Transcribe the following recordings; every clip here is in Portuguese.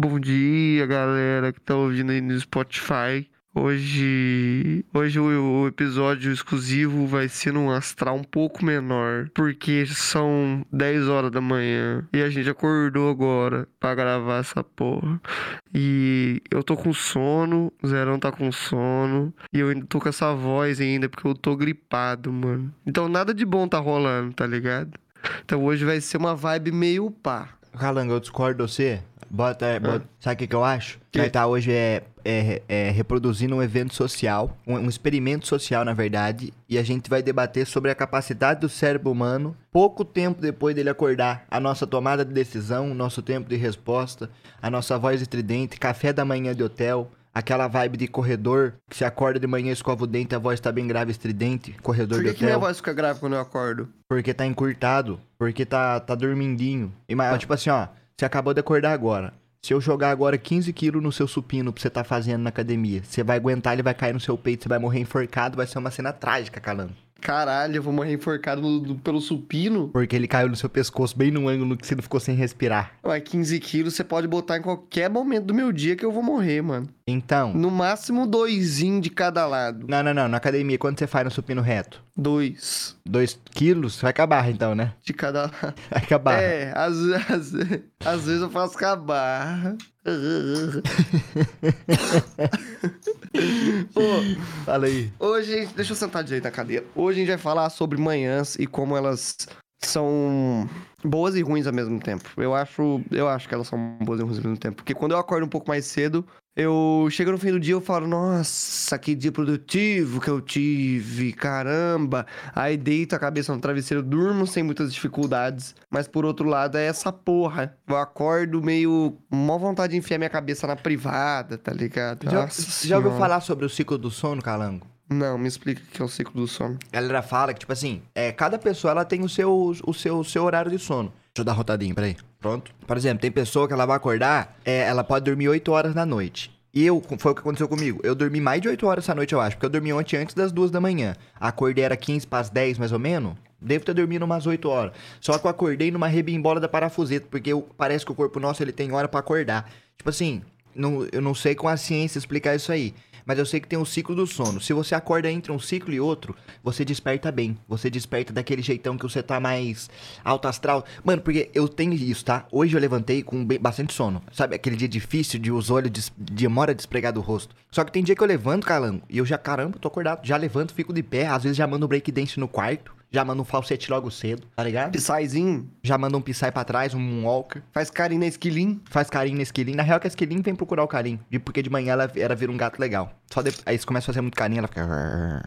Bom dia, galera que tá ouvindo aí no Spotify. Hoje, hoje o, episódio exclusivo vai ser num astral um pouco menor, porque são 10 horas da manhã e a gente acordou agora pra gravar essa porra. E eu tô com sono, o Zerão tá com sono, e eu ainda tô com essa voz ainda porque eu tô gripado, mano. Então nada de bom tá rolando, tá ligado? Então hoje vai ser uma vibe meio pá. Calango, eu discordo de você. Bota, Ah. bota- Sabe o que, que eu acho? Que? Nós tá hoje é, é, é reproduzindo um evento social, um, um experimento social, na verdade, e a gente vai debater sobre a capacidade do cérebro humano, pouco tempo depois dele acordar, a nossa tomada de decisão, o nosso tempo de resposta, a nossa voz estridente, café da manhã de hotel, aquela vibe de corredor, que se acorda de manhã, escova o dente, a voz tá bem grave, estridente, corredor Por de que, que minha hotel. voz fica grave quando eu acordo? Porque tá encurtado. Porque tá, tá dormindinho. E, mas, Tipo assim, ó. Você acabou de acordar agora. Se eu jogar agora 15 quilos no seu supino pra você tá fazendo na academia, você vai aguentar, ele vai cair no seu peito, você vai morrer enforcado, vai ser uma cena trágica, Calango. Caralho, eu vou morrer enforcado no- do- pelo supino. Porque ele caiu no seu pescoço, bem no ângulo que você não ficou sem respirar. Mas 15 quilos você pode botar em qualquer momento do meu dia que eu vou morrer, mano. Então. No máximo doisinho de cada lado. Não, não, não. Na academia, quando você faz no supino reto? Dois 2 quilos? Vai acabar então, né? de cada lado. Vai acabar. É, às, às, às vezes eu faço com a barra. Fala aí. Hoje, deixa eu sentar direito na cadeira. Hoje a gente vai falar sobre manhãs e como elas são boas e ruins ao mesmo tempo. Eu acho, eu acho que elas são boas e ruins ao mesmo tempo, porque quando eu acordo um pouco mais cedo, eu chego no fim do dia eu falo, nossa, que dia produtivo que eu tive, caramba. Aí deito a cabeça no travesseiro, durmo sem muitas dificuldades, mas por outro lado é essa porra. Eu acordo meio mó vontade de enfiar minha cabeça na privada, tá ligado? Já, já ouviu falar sobre o ciclo do sono, Calango? Não, me explica o que é o ciclo do sono. A galera fala que, tipo assim, é, cada pessoa ela tem o seu, o seu, o seu horário de sono. Deixa eu dar uma rotadinha, peraí. Pronto. Por exemplo, tem pessoa que ela vai acordar, é, ela pode dormir 8 horas na noite. E eu, foi o que aconteceu comigo. Eu dormi mais de 8 horas essa noite, eu acho. Porque eu dormi ontem antes das 2 da manhã. Acordei era 15 para as 10, mais ou menos. Devo ter dormido umas 8 horas. Só que eu acordei numa rebimbola da parafuseta. Porque eu- parece que o corpo nosso ele tem hora para acordar. Tipo assim, não- eu não sei com a ciência explicar isso aí. Mas eu sei que tem um ciclo do sono. Se você acorda entre um ciclo e outro, você desperta bem. Você desperta daquele jeitão que você tá mais alto astral. Mano, porque eu tenho isso, tá? Hoje eu levantei com bastante sono. Sabe aquele dia difícil de os olhos des- demora despregar do rosto. Só que tem dia que eu levanto, calango, e eu já, caramba, tô acordado. Já levanto, fico de pé. Às vezes já mando um breakdance no quarto. Já mando um falsete logo cedo, tá ligado? Psyzinho, Já manda um pisai pra trás, um walker. faz carinho na esquilim. Faz carinho na esquilinha. Na real, que a esquilinha vem procurar o carinho. Porque de manhã ela era vir um gato legal. Só de... Aí você começa a fazer muito carinho, ela fica.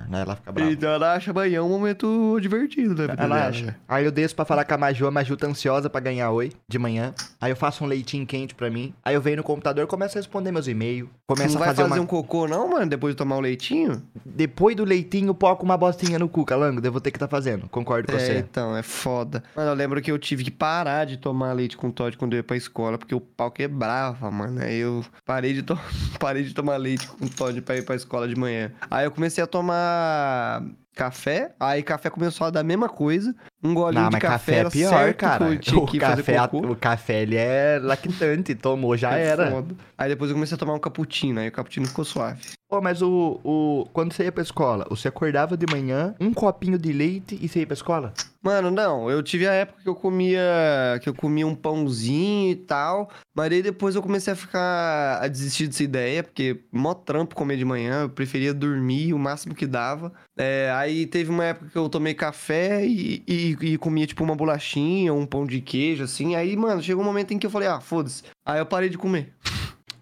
Né? Ela fica brava. Então ela acha amanhã um momento divertido da vida Ela acha. Aí eu desço pra falar com a Maju, a Maju tá ansiosa pra ganhar oi de manhã. Aí eu faço um leitinho quente pra mim. Aí eu venho no computador, começo a responder meus e-mails. Começo Não a vai fazer, fazer uma. um cocô não, mano, depois de tomar o leitinho? Depois do leitinho, poco uma bostinha no cu, calango. Eu vou ter que tá fazendo. Concordo com É, você. então, é foda. Mano, eu lembro que eu tive que parar de tomar leite com Todd quando eu ia pra escola, porque o pau quebrava, mano. Aí eu parei de, to... parei de tomar leite com Todd pra ir pra escola de manhã. Aí eu comecei a tomar café, aí café começou a dar a mesma coisa. Um golinho Não, de mas café, café é pior, certo cara. O café, o café, ele é lactante. Tomou, já É era. foda. Aí depois eu comecei a tomar um cappuccino, aí o cappuccino ficou suave. Pô, mas o, o. Quando você ia pra escola, você acordava de manhã, um copinho de leite e você ia pra escola? Mano, não, eu tive a época que eu comia que eu comia um pãozinho e tal, mas aí depois eu comecei a ficar a desistir dessa ideia, porque mó trampo comer de manhã, eu preferia dormir o máximo que dava. É, aí teve uma época que eu tomei café e, e, e comia tipo uma bolachinha, um pão de queijo, assim. Aí, mano, chegou um momento em que eu falei, ah, foda-se. Aí eu parei de comer.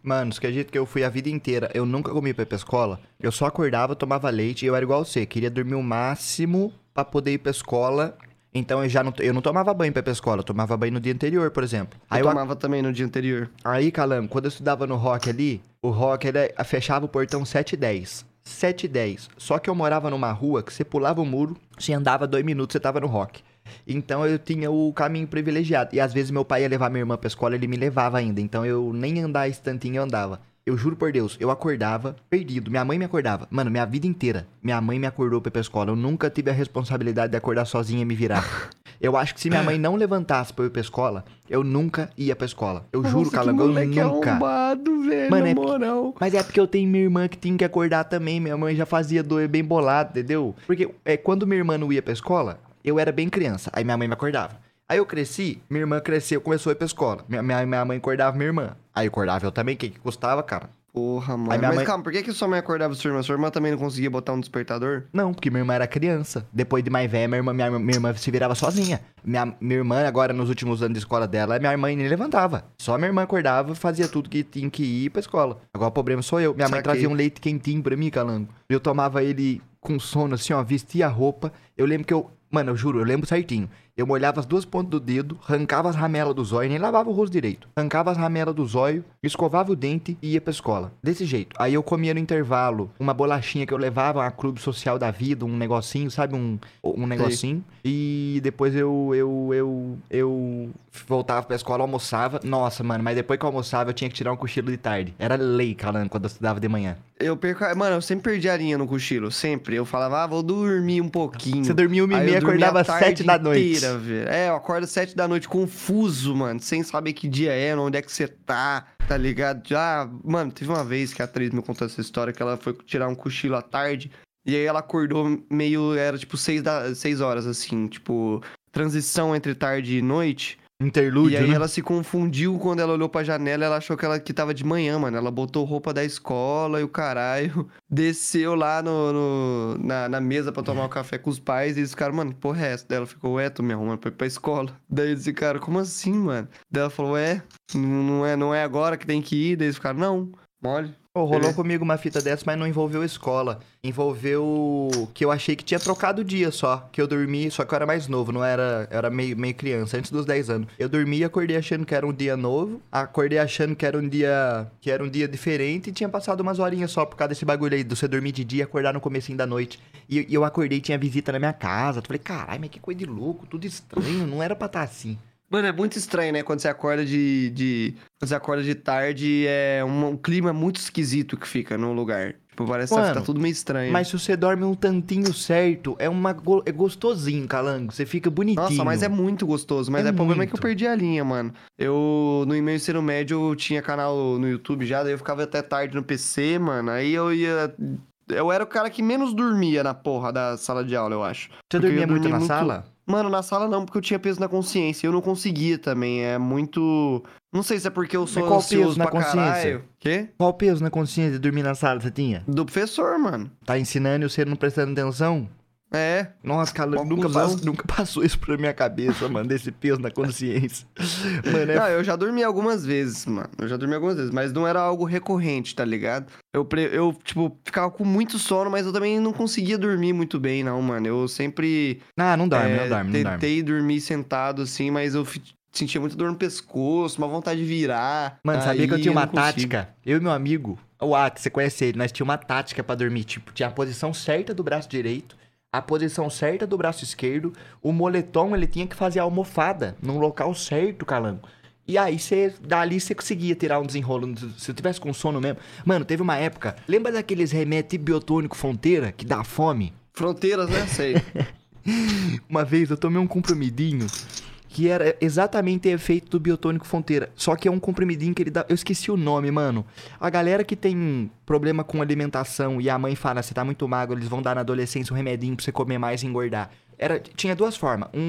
Mano, você acredita que eu fui a vida inteira, eu nunca comi pra ir pra escola? Eu só acordava, tomava leite e eu era igual você, queria dormir o máximo pra poder ir pra escola. Então eu já não, eu não tomava banho pra ir pra escola, eu tomava banho no dia anterior, por exemplo. Aí eu eu, tomava também no dia anterior. Aí, Calango, quando eu estudava no rock ali, o rock ele fechava o portão 7 e 10. 7 e 10. Só que eu morava numa rua que você pulava o muro, você andava dois minutos, você tava no rock. Então eu tinha o caminho privilegiado. E às vezes meu pai ia levar minha irmã pra escola, ele me levava ainda. Então eu nem andar instantinho eu andava. Eu juro por Deus, eu acordava perdido. Minha mãe me acordava. Mano, minha vida inteira, minha mãe me acordou pra ir pra escola. Eu nunca tive a responsabilidade de acordar sozinha e me virar. Eu acho que se minha mãe não levantasse pra eu ir pra escola, eu nunca ia pra escola. Eu juro, Nossa, Calango, eu nunca. arrombado, velho, Mano, é porque- moral. Mas é porque eu tenho minha irmã que tinha que acordar também. Minha mãe já fazia doer bem bolado, entendeu? Porque é, quando minha irmã não ia pra escola, eu era bem criança. Aí minha mãe me acordava. Aí eu cresci, minha irmã cresceu, começou a ir pra escola. Minha, minha, minha mãe acordava minha irmã. Aí eu acordava eu também, o que, que custava, cara? Porra, mano. Mas mãe- calma, por que, que sua mãe acordava sua irmã? Sua irmã também não conseguia botar um despertador? Não, porque minha irmã era criança. Depois de mais velha, minha irmã, minha, minha irmã se virava sozinha. Minha, minha irmã, agora nos últimos anos de escola dela, minha mãe nem levantava. Só minha irmã acordava, fazia tudo que tinha que ir pra escola. Agora o problema sou eu. Minha mãe Saquei. trazia um leite quentinho pra mim, calango. Eu tomava ele com sono, assim, ó, vestia a roupa. Eu lembro que eu. Mano, eu juro, eu lembro certinho. Eu molhava as duas pontas do dedo, arrancava as ramelas do zóio, nem lavava o rosto direito. Arrancava as ramelas do zóio, escovava o dente e ia pra escola. Desse jeito. Aí eu comia no intervalo uma bolachinha que eu levava a clube social da vida, um negocinho, sabe? Um, um negocinho. E depois eu, eu, eu, eu voltava pra escola, almoçava. Nossa, mano, mas depois que eu almoçava eu tinha que tirar um cochilo de tarde. Era lei, calando, quando eu estudava de manhã. Eu perco. Mano, eu sempre perdi a linha no cochilo. Sempre. Eu falava, ah, vou dormir um pouquinho. Você dormia uma e meia, acordava tarde sete da noite. inteira, É, eu acordo sete da noite confuso, mano. Sem saber que dia é, onde é que você tá, tá ligado? Já, mano, teve uma vez que a atriz me contou essa história que ela foi tirar um cochilo à tarde. E aí ela acordou meio. Era tipo seis, da, seis horas, assim, tipo. Transição entre tarde e noite. Interlúdio, e aí né? ela se confundiu quando ela olhou pra janela, ela achou que ela que tava de manhã, mano. Ela botou roupa da escola e o caralho desceu lá no, no- na, na mesa pra tomar o café com os pais e eles ficaram, mano, porra é essa? Daí ela ficou, ué, tu me arruma pra ir pra escola. Daí eles ficaram, como assim, mano? Daí ela falou, é, não não é, não é agora que tem que ir. Daí eles ficaram, não, mole. Pô, rolou É. comigo uma fita dessa, mas não envolveu escola. Envolveu que eu achei que tinha trocado o dia só. Que eu dormi, só que eu era mais novo, não era. Eu era meio, meio criança, antes dos 10 anos. Eu dormi e acordei achando que era um dia novo. Acordei achando que era um dia. que era um dia diferente e tinha passado umas horinhas só por causa desse bagulho aí, de você dormir de dia e acordar no comecinho da noite. E, e eu acordei e tinha visita na minha casa. Eu falei, caralho, mas que coisa de louco, tudo estranho, não era pra estar assim. Mano, é muito estranho, né? Quando você acorda de. de quando você acorda de tarde, é um, um clima muito esquisito que fica no lugar. Tipo, parece que Mano, tá tudo meio estranho. Mas se você dorme um tantinho certo, é uma go- é gostosinho, calango. Você fica bonitinho. Nossa, mas é muito gostoso. Mas É é, o problema é que eu perdi a linha, mano. Eu, no meu ensino médio, eu tinha canal no YouTube já, daí eu ficava até tarde no PC, mano. Aí eu ia. Eu era o cara que menos dormia na porra da sala de aula, eu acho. Você dormia muito na muito- sala? Mano, na sala não, porque eu tinha peso na consciência. Eu não conseguia também. É muito. Não sei se é porque eu sou qual peso na consciência? caralho. Quê? Qual peso na consciência de dormir na sala você tinha? Do professor, mano. Tá ensinando e você não prestando atenção? É. Nossa, cara, Uma nunca, nunca passou isso pra minha cabeça, mano, desse peso na consciência. Mano, é Não, eu já dormi algumas vezes, mano. Eu já dormi algumas vezes, mas não era algo recorrente, tá ligado? Eu, eu tipo, ficava com muito sono, mas eu também não conseguia dormir muito bem, não, mano. Eu sempre Ah, não dorme, é, não dorme, não dorme. tentei dormir sentado, assim, mas eu sentia muito dor no pescoço, uma vontade de virar. Mano, sabia que eu tinha uma consigo. tática? Eu e meu amigo, o At, você conhece ele, nós tinha uma tática pra dormir. Tipo, tinha a posição certa do braço direito, a posição certa do braço esquerdo, o moletom ele tinha que fazer a almofada num local certo, calango. E aí você, dali você conseguia tirar um desenrolo, se eu tivesse com sono mesmo. Mano, teve uma época, lembra daqueles remédios biotônico fronteira que dá fome? Fronteiras, né? Sei. Uma vez eu tomei um comprimidinho que era exatamente efeito do biotônico fronteira. Só que é um comprimidinho que ele dá. Eu esqueci o nome, mano. A galera que tem problema com alimentação e a mãe fala, você tá muito magro, eles vão dar na adolescência um remedinho pra você comer mais e engordar. Era, tinha duas formas, um,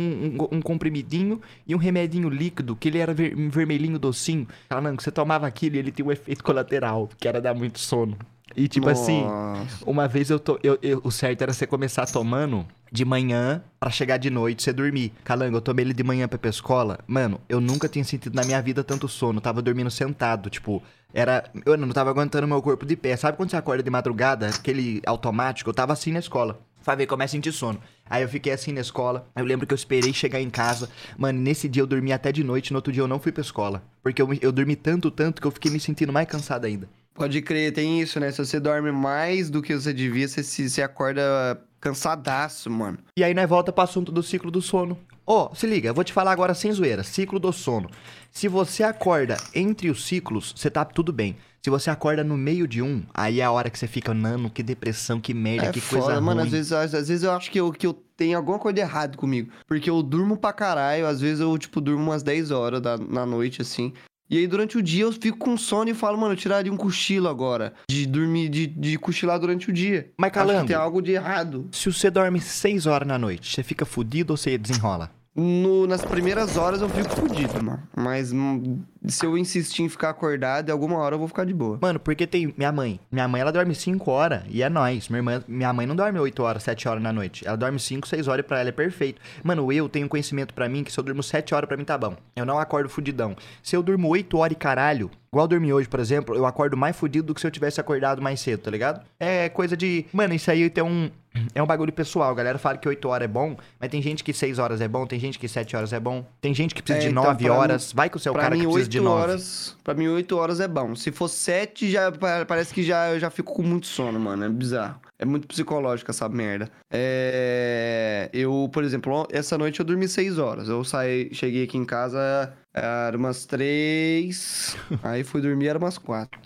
um, um comprimidinho e um remedinho líquido, que ele era ver- vermelhinho docinho. Falando, você tomava aquilo e ele tinha um efeito colateral, que era dar muito sono. E tipo assim, Nossa. uma vez eu tô. Eu, eu- o certo era você começar tomando de manhã pra chegar de noite você dormir. Calango, eu tomei ele de manhã pra ir pra escola. Mano, eu nunca tinha sentido na minha vida tanto sono. Eu tava dormindo sentado, tipo. Era. Eu não tava aguentando meu corpo de pé. Sabe quando você acorda de madrugada, aquele automático? Eu tava assim na escola. Ver, começa a sentir sono. Aí eu fiquei assim na escola. Eu lembro que eu esperei chegar em casa. Mano, nesse dia eu dormi até de noite. No outro dia eu não fui pra escola. Porque eu, eu dormi tanto, tanto que eu fiquei me sentindo mais cansado ainda. Pode crer, tem isso, né? Se você dorme mais do que você devia, você, se, você acorda cansadaço, mano. E aí nós volta pro assunto do ciclo do sono. Ó, se liga, eu vou te falar agora sem zoeira. Ciclo do sono. Se você acorda entre os ciclos, você tá tudo bem. Se você acorda no meio de um, aí é a hora que você fica, nano, que depressão, que merda, É que foda, coisa mano. ruim. Às vezes, às, às vezes eu acho que eu, que eu tenho alguma coisa de errado comigo. Porque eu durmo pra caralho. Às vezes eu, tipo, durmo umas 10 horas da, na noite, assim. E aí, durante o dia, eu fico com sono e falo, mano, eu tiraria um cochilo agora. De dormir, de, de cochilar durante o dia. Mas calango, tem algo de errado. se você dorme 6 horas na noite, você fica fudido ou você desenrola? No- nas primeiras horas eu fico fudido, mano. Mas hum, se eu insistir em ficar acordado, alguma hora eu vou ficar de boa. Mano, porque tem minha mãe. Minha mãe, ela dorme 5 horas e é nóis. Minha, irmã, minha mãe não dorme 8 horas, 7 horas na noite. Ela dorme 5, 6 horas e pra ela é perfeito. Mano, eu tenho conhecimento pra mim que se eu durmo 7 horas pra mim tá bom. Eu não acordo fudidão. Se eu durmo 8 horas e caralho, igual eu dormi hoje, por exemplo, eu acordo mais fudido do que se eu tivesse acordado mais cedo, tá ligado? É coisa de. Mano, isso aí tem um. É um bagulho pessoal. A galera fala que 8 horas é bom, mas tem gente que 6 horas é bom, tem gente que 7 horas é bom. Tem gente que precisa É, de então, 9 pra horas. Vai que você é o pra cara mim, que precisa de 8 9. horas. Pra mim, 8 horas é bom. Se for 7, já, pa- parece que já, eu já fico com muito sono, mano. É bizarro. É muito psicológico essa merda. É. Eu, por exemplo, essa noite eu dormi 6 horas. Eu saí, cheguei aqui em casa, era umas 3. aí fui dormir, era umas 4.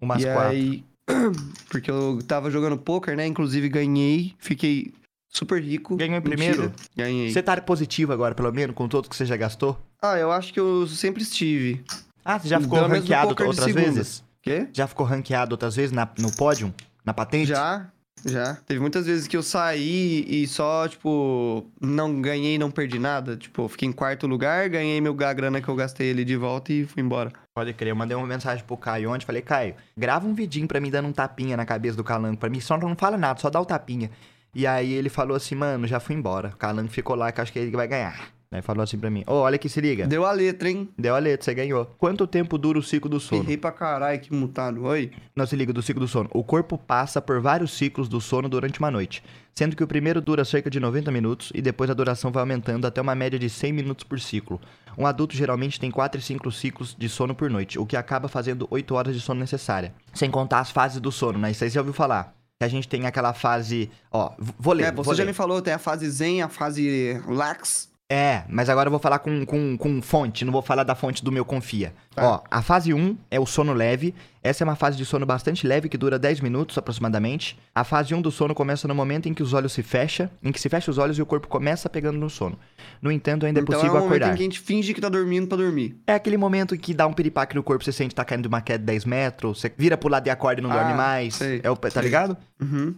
Umas e 4. aí. Porque eu tava jogando poker, né? Inclusive ganhei, fiquei super rico. Ganhou em Mentira, primeiro? Ganhei. Você tá positivo agora, pelo menos, com todos que você já gastou? Ah, eu acho que eu sempre estive. Ah, você já ficou Pelo menos no ranqueado poker de outras segunda. vezes? Quê? Já ficou ranqueado outras vezes na- no pódio? Na patente? Já, já. Teve muitas vezes que eu saí e só, tipo, não ganhei, não perdi nada. Tipo, eu fiquei em quarto lugar, ganhei meu a grana que eu gastei ali de volta e fui embora. Pode crer, eu mandei uma mensagem pro Caio ontem, falei, Caio, grava um vidinho pra mim dando um tapinha na cabeça do Calango, pra mim só não fala nada, só dá o tapinha. E aí ele falou assim, mano, já fui embora, o Calango ficou lá que eu acho que ele vai ganhar. Aí falou assim pra mim, ô, olha aqui, se liga, Deu a letra, hein? deu a letra, você ganhou. Quanto tempo dura o ciclo do sono? Errei pra caralho, que mutado. Oi? Não se liga do ciclo do sono. O corpo passa por vários ciclos do sono durante uma noite, sendo que o primeiro dura cerca de 90 minutos e depois a duração vai aumentando até uma média de 100 minutos por ciclo. Um adulto geralmente tem 4 e 5 ciclos de sono por noite, o que acaba fazendo 8 horas de sono necessária. Sem contar as fases do sono, né? Isso aí você já ouviu falar. Que a gente tem aquela fase. Ó, vou ler. É, você já ler. me falou, tem a fase zen, a fase lax. É, mas agora eu vou falar com, com, com fonte, não vou falar da fonte do meu confia. Tá. Ó, a fase 1 é o sono leve. Essa é uma fase de sono bastante leve que dura 10 minutos aproximadamente. A fase 1 do sono começa no momento em que os olhos se fecham, em que se fecha os olhos e o corpo começa pegando no sono. No entanto, ainda é então possível é um momento acordar. em que a gente finge que tá dormindo pra dormir. É aquele momento que dá um piripaque no corpo, você sente que tá caindo de uma queda de 10 metros, você vira pro lado e acorda e não Ah, dorme mais. sei, É o, tá sei. ligado? Uhum.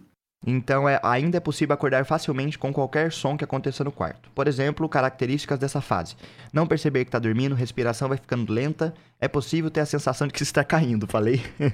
Então, é, ainda é possível acordar facilmente com qualquer som que aconteça no quarto. Por exemplo, características dessa fase. Não perceber que está dormindo, respiração vai ficando lenta, é possível ter a sensação de que você está caindo, falei.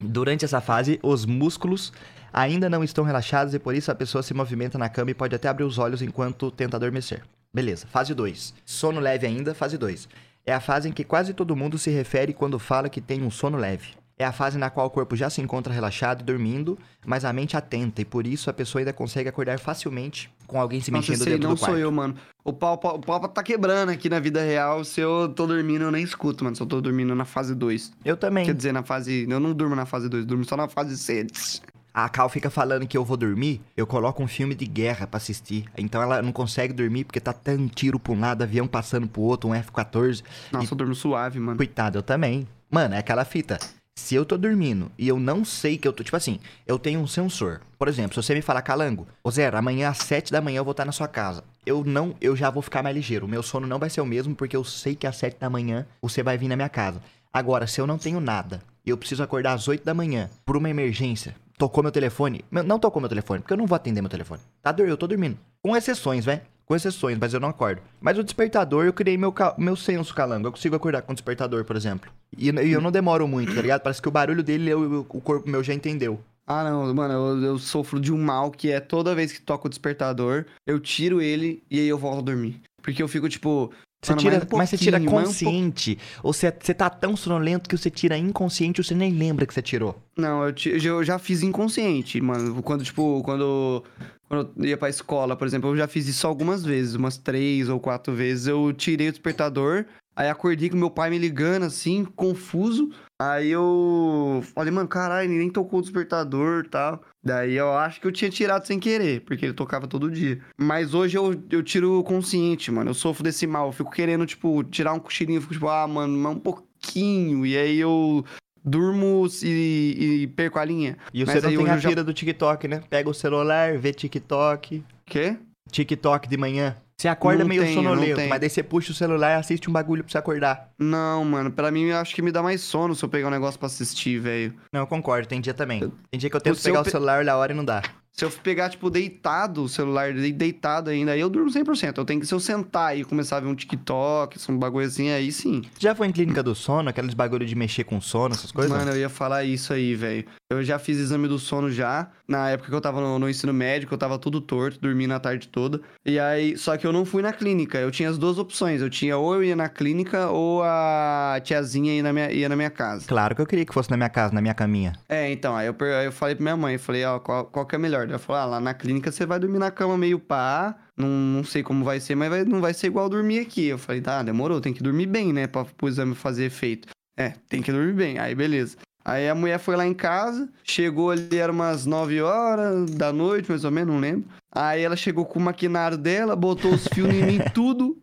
Durante essa fase, os músculos ainda não estão relaxados e por isso a pessoa se movimenta na cama e pode até abrir os olhos enquanto tenta adormecer. Beleza, fase 2. Sono leve ainda, fase 2. É a fase em que quase todo mundo se refere quando fala que tem um sono leve. É a fase na qual o corpo já se encontra relaxado e dormindo, mas a mente atenta, e por isso a pessoa ainda consegue acordar facilmente com alguém se Nossa, mexendo aí dentro não do quarto. sou eu, mano. O pau, pau- o pau tá quebrando aqui na vida real. Se eu tô dormindo, eu nem escuto, mano. Se eu tô dormindo na fase 2. Eu também. Quer dizer, na fase. Eu não durmo na fase 2, durmo só na fase 6. A Cal fica falando que eu vou dormir, eu coloco um filme de guerra pra assistir. Então ela não consegue dormir porque tá tão tiro pra um lado, avião passando pro outro, um F-14. Nossa, eu durmo suave, mano. Coitado, eu também. Mano, é aquela fita. Se eu tô dormindo e eu não sei que eu tô. Tipo assim, eu tenho um sensor. Por exemplo, se você me falar, Calango, ô Zero, amanhã às 7 da manhã eu vou estar na sua casa. Eu não, eu já vou ficar mais ligeiro. O meu sono não vai ser o mesmo, porque eu sei que às 7 da manhã você vai vir na minha casa. Agora, se eu não tenho nada e eu preciso acordar às 8 da manhã por uma emergência, tocou meu telefone. Não tocou meu telefone, porque eu não vou atender meu telefone. Tá, eu tô dormindo. Com exceções, velho. Com exceções, mas eu não acordo. Mas o despertador, eu criei meu, meu senso, calango. Eu consigo acordar com o despertador, por exemplo. E, e eu não demoro muito, tá ligado? Parece que o barulho dele, eu- o corpo meu já entendeu. Ah, não, mano, eu, eu sofro de um mal que é toda vez que toca o despertador, eu tiro ele e aí eu volto a dormir. Porque eu fico, tipo. Você mano, tira, um mas você tira um consciente. Ou você, você tá tão sonolento que você tira inconsciente e você nem lembra que você tirou. Não, eu, eu já fiz inconsciente, mano. Quando, tipo, quando, quando eu ia pra escola, por exemplo, eu já fiz isso algumas vezes, umas três ou quatro vezes. Eu tirei o despertador, Aí acordei com meu pai me ligando, assim, confuso. Aí eu falei, mano, caralho, nem tocou o despertador e tal. Daí eu acho que eu tinha tirado sem querer, porque ele tocava todo dia. Mas hoje eu, eu tiro consciente, mano. Eu sofro desse mal. Eu fico querendo, tipo, tirar um cochilinho. Eu fico tipo, ah, mano, mas um pouquinho. E aí eu durmo e, e perco a linha. E Mas você não aí tem a já- do TikTok, né? Pega o celular, vê TikTok. Quê? TikTok de manhã. Você acorda Não meio tenho, sonolento, mas daí você puxa o celular e assiste um bagulho pra você acordar. Não, mano, pra mim eu acho que me dá mais sono se eu pegar um negócio pra assistir, velho. Não, eu concordo, tem dia também. Tem dia que eu tento O pegar o celular olhar a hora e não dá. Se eu pegar, tipo, deitado o celular, de- deitado ainda, aí eu durmo 100%. Eu tenho que, se eu sentar e começar a ver um TikTok, um bagulho assim, aí sim. Já foi em clínica do sono, aqueles bagulho de mexer com sono, essas coisas? Mano, eu ia falar isso aí, velho. Eu já fiz exame do sono já. Na época que eu tava no, no ensino médico, eu tava tudo torto, dormindo a tarde toda. E aí, só que eu não fui na clínica. Eu tinha as duas opções. Eu tinha ou eu ia na clínica ou a tiazinha ia na minha, ia na minha casa. Claro que eu queria que fosse na minha casa, na minha caminha. É, então, aí eu, aí eu falei pra minha mãe, eu falei, ó, qual, qual que é melhor? Ela falou, ah, lá na clínica você vai dormir na cama meio pá, não, não sei como vai ser, mas vai- não vai ser igual dormir aqui. Eu falei, tá, demorou, tem que dormir bem, né, pra pro exame fazer efeito. É, tem que dormir bem, aí beleza. Aí a mulher foi lá em casa, chegou ali, era umas 9 horas da noite, mais ou menos, não lembro. Aí ela chegou com o maquinário dela, botou os fios em mim, tudo.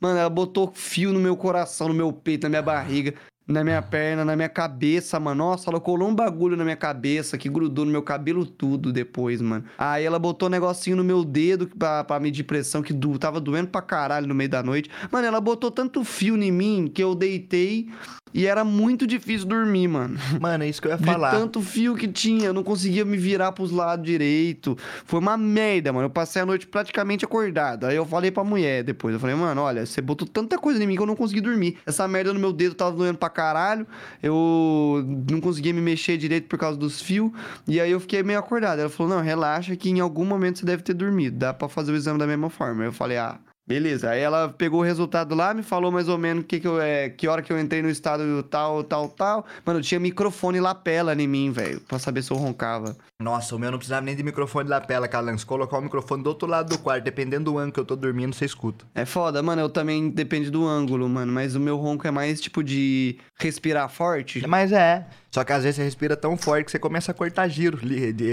Mano, ela botou fio no meu coração, no meu peito, na minha barriga, na minha perna, na minha cabeça, mano. Nossa, ela colou um bagulho na minha cabeça que grudou no meu cabelo tudo depois, mano. Aí ela botou um negocinho no meu dedo pra, pra medir pressão, que do, tava doendo pra caralho no meio da noite. Mano, ela botou tanto fio em mim que eu deitei e era muito difícil dormir, mano. Mano, é isso que eu ia De falar. tanto fio que tinha, eu não conseguia me virar pros lados direito. Foi uma merda, mano. Eu passei a noite praticamente acordado. Aí eu falei pra mulher depois, eu falei, mano, olha, você botou tanta coisa em mim que eu não consegui dormir. Essa merda no meu dedo tava doendo pra caralho. Eu não conseguia me mexer direito por causa dos fios. E aí eu fiquei meio acordado. Ela falou, não, relaxa que em algum momento você deve ter dormido. Dá pra fazer o exame da mesma forma. Aí eu falei, ah, Beleza, aí ela pegou o resultado lá, me falou mais ou menos que, que, eu, é, que hora que eu entrei no estado tal, tal, tal. Mano, tinha microfone lapela em mim, velho, pra saber se eu roncava. Nossa, o meu não precisava nem de microfone lapela, Calan. Se colocar o microfone do outro lado do quarto, dependendo do ângulo que eu tô dormindo, você escuta. É foda, mano, eu também depende do ângulo, mano, mas o meu ronco é mais tipo de respirar forte. Mas é. Só que às vezes você respira tão forte que você começa a cortar giro.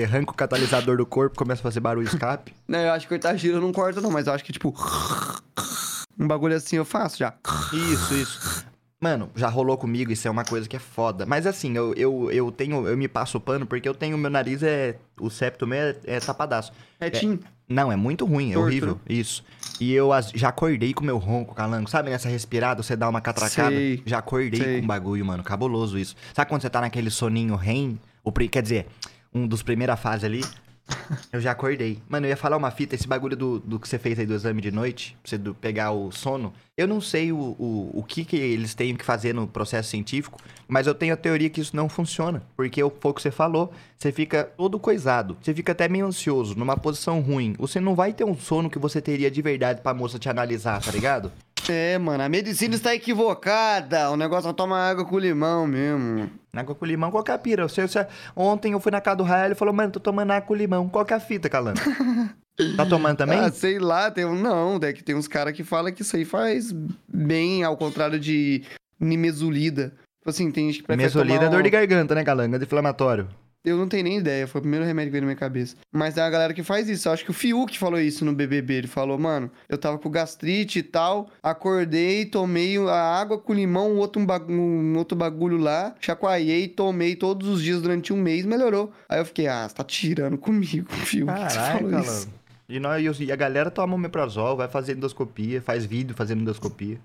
Arranca o catalisador do corpo, começa a fazer barulho escape. Não, eu acho que cortar giro eu não corto não, mas eu acho que tipo... Um bagulho assim eu faço já. Isso, isso. Mano, já rolou comigo, isso é uma coisa que é foda. Mas assim, eu, eu, eu tenho. Eu me passo o pano porque eu tenho. Meu nariz é. O septo meu é, é tapadaço. Retinho. Não, é muito ruim, é Torto, horrível. Isso. E eu as- já acordei com meu ronco, calango. Sabe nessa respirada, você dá uma catracada? Sei, Já acordei sei. com um bagulho, mano. Cabuloso isso. Sabe quando você tá naquele soninho REM? O, quer dizer, um dos primeira fase ali? Eu já acordei. Mano, eu ia falar uma fita, esse bagulho do, do que você fez aí do exame de noite, pra você do- pegar o sono. Eu não sei o, o, o que, que eles têm que fazer no processo científico, mas eu tenho a teoria que isso não funciona. Porque o foi o que você falou, você fica todo coisado. Você fica até meio ansioso, numa posição ruim. Você não vai ter um sono que você teria de verdade pra moça te analisar, tá ligado? É, mano, a medicina está equivocada. O negócio é tomar água com limão mesmo. Água com limão, qual que é a pira? Você, você- ontem eu fui na casa do Rael e falou, mano, tô tomando água com limão. Qual que é a fita, Calando? tá tomando também? Ah, sei lá, tem um. Não, é que tem uns caras que falam que isso aí faz bem, ao contrário de nimesulida. Tipo assim, tem gente que prefere Mesolida tomar é dor de garganta, né, Calanga? É inflamatório. Eu não tenho nem ideia, foi o primeiro remédio que veio na minha cabeça. Mas tem uma galera que faz isso. Eu acho que o Fiuk falou isso no BBB. Ele falou, mano, eu tava com gastrite e tal, acordei, tomei a água com limão, um outro, bagu- um outro bagulho lá, chacoalhei, tomei todos os dias durante um mês, melhorou. Aí eu fiquei, ah, você tá tirando comigo, Fiuk. Caralho, falou isso. E, nós, e a galera toma omeprazol, vai fazer endoscopia, faz vídeo fazendo endoscopia.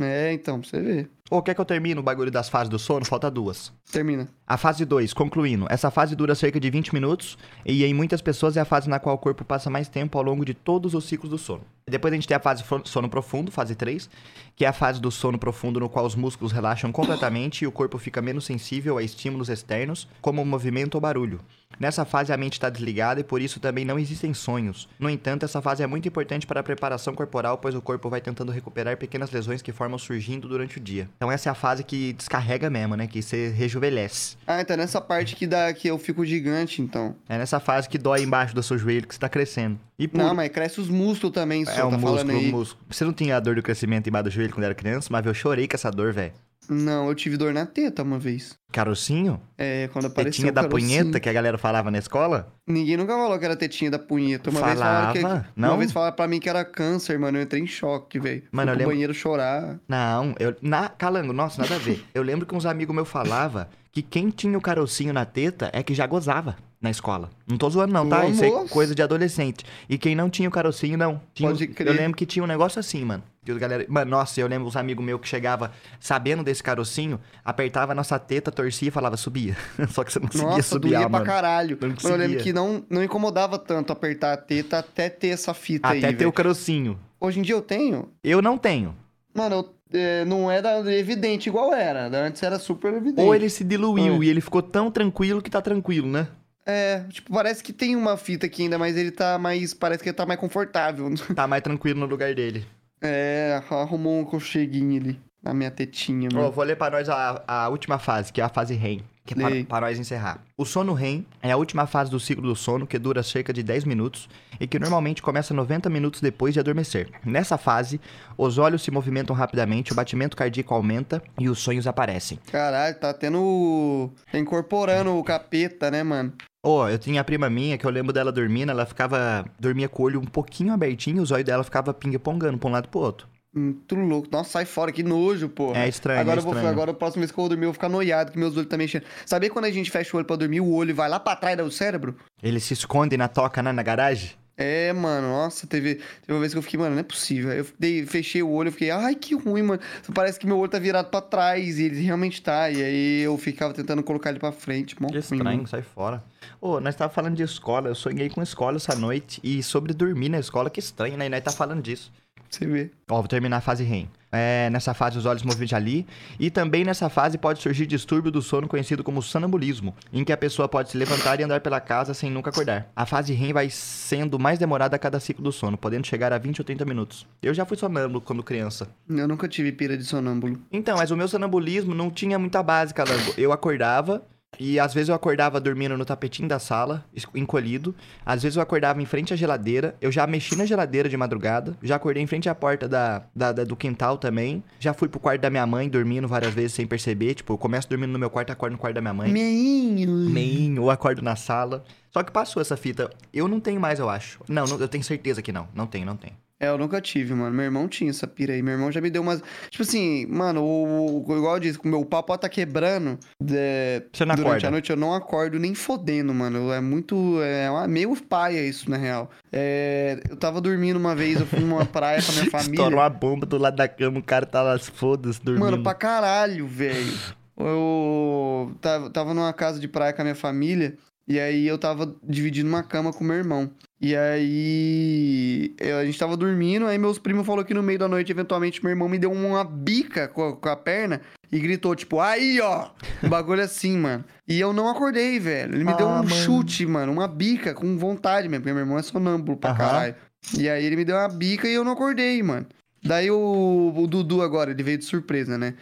É, então, pra você ver. Ô, quer que eu termine o bagulho das fases do sono? Falta duas. Termina. A fase 2, concluindo. Essa fase dura cerca de 20 minutos e em muitas pessoas é a fase na qual o corpo passa mais tempo ao longo de todos os ciclos do sono. Depois a gente tem a fase sono profundo, fase 3, que é a fase do sono profundo no qual os músculos relaxam completamente e o corpo fica menos sensível a estímulos externos, como movimento ou barulho. Nessa fase a mente está desligada e por isso também não existem sonhos. No entanto, essa fase é muito importante para a preparação corporal, pois o corpo vai tentando recuperar pequenas lesões que formam surgindo durante o dia. Então essa é a fase que descarrega mesmo, né? Que você rejuvenesce. Ah, então nessa parte que dá que eu fico gigante, então. É nessa fase que dói embaixo do seu joelho que você tá crescendo. E por... Não, mas cresce os músculos também, só. pessoal um tá músculo, falando aí. músculo. Você não tinha dor do crescimento embaixo do joelho quando era criança, mas eu chorei com essa dor, velho. Não, eu tive dor na teta uma vez. Carocinho? É, quando apareceu Tetinha da carocinho. punheta que a galera falava na escola? Ninguém nunca falou que era tetinha da punheta. Uma vez falaram que. Falava? Não? Uma vez falaram pra mim que era câncer, mano. Eu entrei em choque, velho. Mano, Fui eu lembro- banheiro chorar. Não, eu. Na, calango, nossa, nada a ver. Eu lembro que uns amigos meus falavam que quem tinha o carocinho na teta é que já gozava na escola. Não tô zoando, não, tá? Isso é coisa de adolescente. E quem não tinha o carocinho, não. Tinha Pode crer. Eu lembro que tinha um negócio assim, mano. Que os galera... Mano, nossa, eu lembro uns amigos meus que chegava sabendo desse carocinho, apertava a nossa teta, torcia e falava, subia. Só que você não conseguia Nossa, subir, doía ah, pra mano. caralho. Não Mano, eu lembro que não, não incomodava tanto apertar a teta até ter essa fita aí, Até ter velho. o carocinho. Hoje em dia eu tenho. Eu não tenho. Mano, eu, é, não era evidente igual era. Antes era super evidente. Ou ele se diluiu e ele ficou tão tranquilo que tá tranquilo, né? É, tipo, parece que tem uma fita aqui ainda, mas ele tá mais. Parece que ele tá mais confortável. Tá mais tranquilo no lugar dele. É, arrumou um concheguinho ali na minha tetinha, mano. vou ler pra nós a, a última fase, que é a fase REM. Que é para, nós encerrar. O sono REM é a última fase do ciclo do sono, que dura cerca de 10 minutos e que normalmente começa 90 minutos depois de adormecer. Nessa fase, os olhos se movimentam rapidamente, o batimento cardíaco aumenta e os sonhos aparecem. Caralho, tá tendo. Tá incorporando o capeta, né, mano? Ó, eu tinha a prima minha, que eu lembro dela dormindo, ela ficava... Dormia com o olho um pouquinho abertinho, os olhos dela ficava ping-pongando pra um lado e pro outro. Muito louco. Nossa, sai fora, que nojo, pô. É estranho, Agora é eu vou, estranho. agora a próxima vez que eu vou dormir, eu vou ficar noiado, que meus olhos tá mexendo. Sabe quando a gente fecha o olho pra dormir, o olho vai lá pra trás do cérebro? Ele se esconde na toca, né, na garagem? É, mano, nossa, teve, teve uma vez que eu fiquei, mano, não é possível. Eu dei, fechei o olho, eu fiquei, ai, que ruim, mano. Parece que meu olho tá virado pra trás e ele realmente tá. E aí eu ficava tentando colocar ele pra frente. Mó Que ruim, estranho, mano. sai fora. Ô, nós tava falando de escola, eu sonhei com escola essa noite e sobre dormir na escola, que estranho, né? E nós tá falando disso. Você vê. Ó, vou terminar a fase REM. É, nessa fase os olhos movimentam ali. E também nessa fase pode surgir distúrbio do sono conhecido como sonambulismo, em que a pessoa pode se levantar e andar pela casa sem nunca acordar. A fase REM vai sendo mais demorada a cada ciclo do sono, podendo chegar a 20 ou 30 minutos. Eu já fui sonâmbulo quando criança. Eu nunca tive pira de sonâmbulo. Então, mas o meu sonambulismo não tinha muita base, calango. Eu acordava e às vezes eu acordava dormindo no tapetinho da sala, encolhido. Às vezes eu acordava em frente à geladeira. Eu já mexi na geladeira de madrugada. Já acordei em frente à porta da, da- da- do quintal também. Já fui pro quarto da minha mãe dormindo várias vezes sem perceber. Tipo, eu começo dormindo no meu quarto e acordo no quarto da minha mãe. Meinho. Meinho, ou acordo na sala. Só que passou essa fita. Eu não tenho mais, eu acho. Não, não- eu tenho certeza que não. Não tenho, não tenho. É, eu nunca tive, mano. Meu irmão tinha essa pira aí. Meu irmão já me deu umas. Tipo assim, mano, o, o- igual eu disse, o meu pau pode tá quebrando. é, Você não durante acorda? a noite eu não acordo nem fodendo, mano. É muito. É uma- meio paia isso, na real. É, eu tava dormindo uma vez, eu fui numa praia com a minha família. Estourou uma bomba do lado da cama, o cara tá lá, foda-se, dormindo. Mano, pra caralho, velho. Eu tava numa casa de praia com a minha família. E aí eu tava dividindo uma cama com meu irmão. E aí eu- a gente tava dormindo, aí meus primos falaram que no meio da noite, eventualmente, meu irmão me deu uma bica com a, com a perna e gritou, tipo, aí, ó! Um bagulho assim, mano. E eu não acordei, velho. Ele me deu Ah, um mano. chute, mano, uma bica com vontade mesmo, porque meu irmão é sonâmbulo pra Aham. caralho. E aí ele me deu uma bica e eu não acordei, mano. Daí o, o Dudu agora, ele veio de surpresa, né?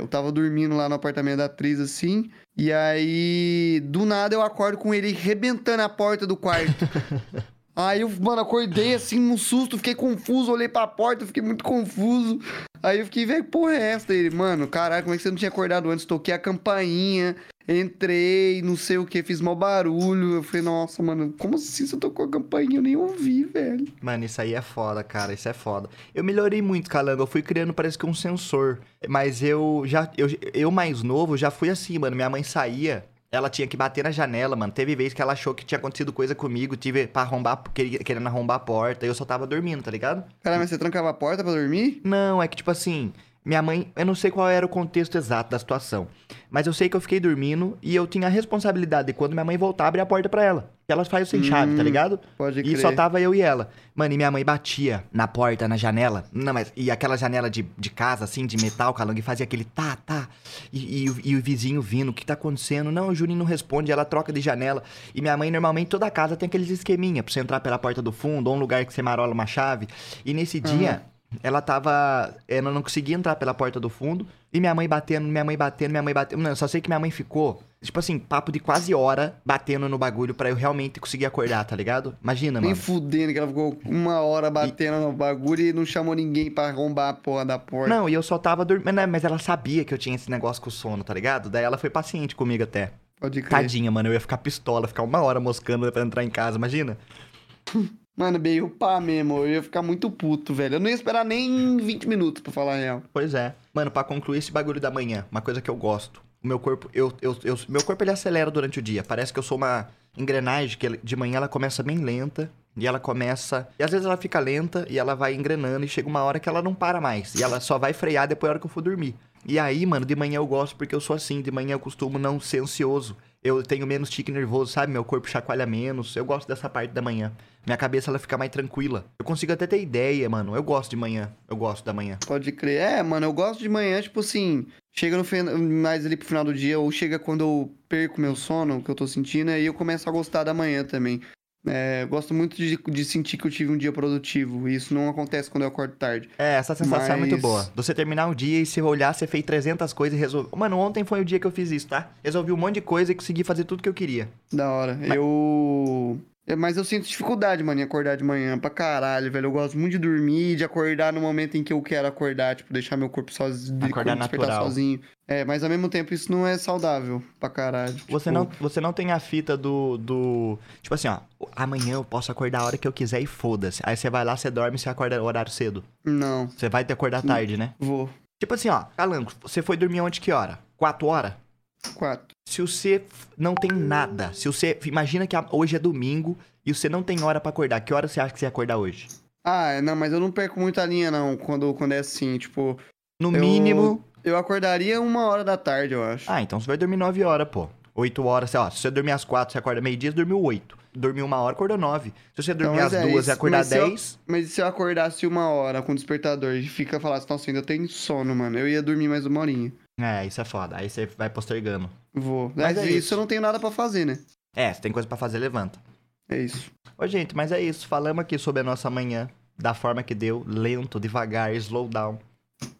Eu tava dormindo lá no apartamento da atriz, assim, e aí, do nada, eu acordo com ele rebentando a porta do quarto. aí eu, mano, acordei assim, num susto, fiquei confuso, olhei pra porta, fiquei muito confuso. Aí eu fiquei, velho, porra é essa? Ele, mano, caralho, como é que você não tinha acordado antes? Toquei a campainha, entrei, não sei o que, fiz mal barulho. Eu falei, nossa, mano, como assim você tocou a campainha? Eu nem ouvi, velho. Mano, isso aí é foda, cara. Isso é foda. Eu melhorei muito, Calango. Eu fui criando, parece que um sensor. Mas eu já. Eu, eu mais novo, já fui assim, mano. Minha mãe saía. Ela tinha que bater na janela, mano. Teve vez que ela achou que tinha acontecido coisa comigo. Tive pra arrombar, querendo arrombar a porta. E eu só tava dormindo, tá ligado? Caralho, mas você trancava a porta pra dormir? Não, é que tipo assim, minha mãe, eu não sei qual era o contexto exato da situação, mas eu sei que eu fiquei dormindo e eu tinha a responsabilidade de quando minha mãe voltar abrir a porta pra ela. Ela faz sem chave, tá Hum, ligado? Pode E crer. só tava eu e ela. Mano, e minha mãe batia na porta, na janela. Não, mas. E aquela janela de, de casa, assim, de metal, calango, e fazia aquele tá, tá. E, e o- e o vizinho vindo, o que tá acontecendo? Não, o Juninho não responde, ela troca de janela. E minha mãe, normalmente, toda casa tem aqueles esqueminha pra você entrar pela porta do fundo, ou um lugar que você marola uma chave. E nesse dia. Ela tava. Ela não conseguia entrar pela porta do fundo. E minha mãe batendo, minha mãe batendo, minha mãe batendo. Não, eu só sei que minha mãe ficou tipo assim, papo de quase hora batendo no bagulho pra eu realmente conseguir acordar, tá ligado? Imagina, Nem mano. fudendo que ela ficou uma hora batendo no bagulho e não chamou ninguém pra arrombar a porra da porta. Não, e eu só tava dormindo, né, mas ela sabia que eu tinha esse negócio com o sono, tá ligado? Daí ela foi paciente comigo até. Pode crer. Tadinha, mano, eu ia ficar pistola, ficar uma hora moscando pra entrar em casa, imagina? Mano, meio pá mesmo. Eu ia ficar muito puto, velho. Eu não ia esperar nem 20 minutos pra falar a real. Pois é. Mano, pra concluir esse bagulho da manhã, uma coisa que eu gosto. O meu corpo, eu, eu, eu- meu corpo ele acelera durante o dia. Parece que eu sou uma engrenagem que de manhã ela começa bem lenta e ela começa, e às vezes ela fica lenta e ela vai engrenando e chega uma hora que ela não para mais e ela só vai frear depois da hora que eu for dormir. E aí, mano, de manhã eu gosto porque eu sou assim, de manhã eu costumo não ser ansioso. Eu tenho menos tique nervoso, sabe? Meu corpo chacoalha menos. Eu gosto dessa parte da manhã. Minha cabeça ela fica mais tranquila. Eu consigo até ter ideia, mano. Eu gosto de manhã. Eu gosto da manhã. Pode crer. É, mano, eu gosto de manhã, tipo assim, chega no mais ali pro final do dia, ou chega quando eu perco meu sono, que eu tô sentindo, aí eu começo a gostar da manhã também. É, eu gosto muito de, de sentir que eu tive um dia produtivo, e isso não acontece quando eu acordo tarde. É, essa sensação é muito Mas- boa. Você terminar o dia e se olhar, você fez 300 coisas e resolveu. Mano, ontem foi o dia que eu fiz isso, tá? Resolvi um monte de coisa e consegui fazer tudo que eu queria. Da hora. Eu. É, Mas eu sinto dificuldade, mano, em acordar de manhã pra caralho, velho. Eu gosto muito de dormir, de acordar no momento em que eu quero acordar, tipo, deixar meu corpo sozinho, Acordar despertar natural. sozinho. É, mas ao mesmo tempo isso não é saudável pra caralho. Você, Tipo, não, você não tem a fita do, do. Tipo assim, ó. Amanhã eu posso acordar a hora que eu quiser e foda-se. Aí você vai lá, você dorme e você acorda horário cedo. Não, Você vai ter que acordar tarde, né? vou. Tipo assim, ó. Calango, você foi dormir ontem que hora? 4 horas? Quatro. Se você não tem nada, se você. Imagina que hoje é domingo e você não tem hora pra acordar. Que hora você acha que você ia acordar hoje? Ah, é, não, mas eu não perco muita linha, não, quando, quando é assim, tipo. No Eu- mínimo. Eu acordaria uma hora da tarde, eu acho. Ah, então você vai dormir 9 horas, pô. 8 horas, sei lá, se você dormir às 4, você acorda meio-dia, você dormiu 8. Dormiu uma hora, acordou 9. Se você dormir Então, às é 2 e acordar Mas se eu- 10. Mas e se eu acordasse uma hora com o despertador e fica falasse, nossa, ainda tem sono, mano. Eu ia dormir mais uma horinha. É, isso é foda. Aí você vai postergando. Vou. Mas Mas é isso, isso. eu não tenho nada pra fazer, né? É, você tem coisa pra fazer, levanta. É isso. Ô, gente, mas é isso. Falamos aqui sobre a nossa manhã, da forma que deu, lento, devagar, slow down.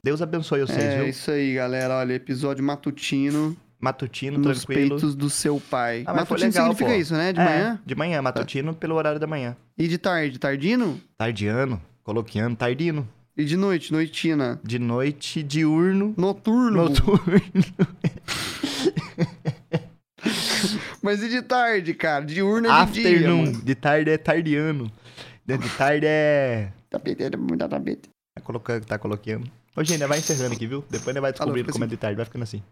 Deus abençoe vocês, é viu? isso aí, galera. Olha, episódio matutino Matutino, nos tranquilo. peitos do seu pai. Ah, mas matutino legal, significa pô. isso, né? De É, manhã? De manhã, matutino pelo horário da manhã. E de tarde? Tardino? Tardiano, coloquiano, tardino. E de noite? Noitina? De noite, diurno, Noturno? noturno. Mas e de tarde, cara? Diurno é de dia, Afternoon. mano. De tarde é tardiano. De de tarde é. Tapete, é muito tapete. Tá colocando, tá colocando. Ô, gente, vai encerrando aqui, viu? Depois ele vai Falou, descobrindo como é de tarde, vai ficando assim.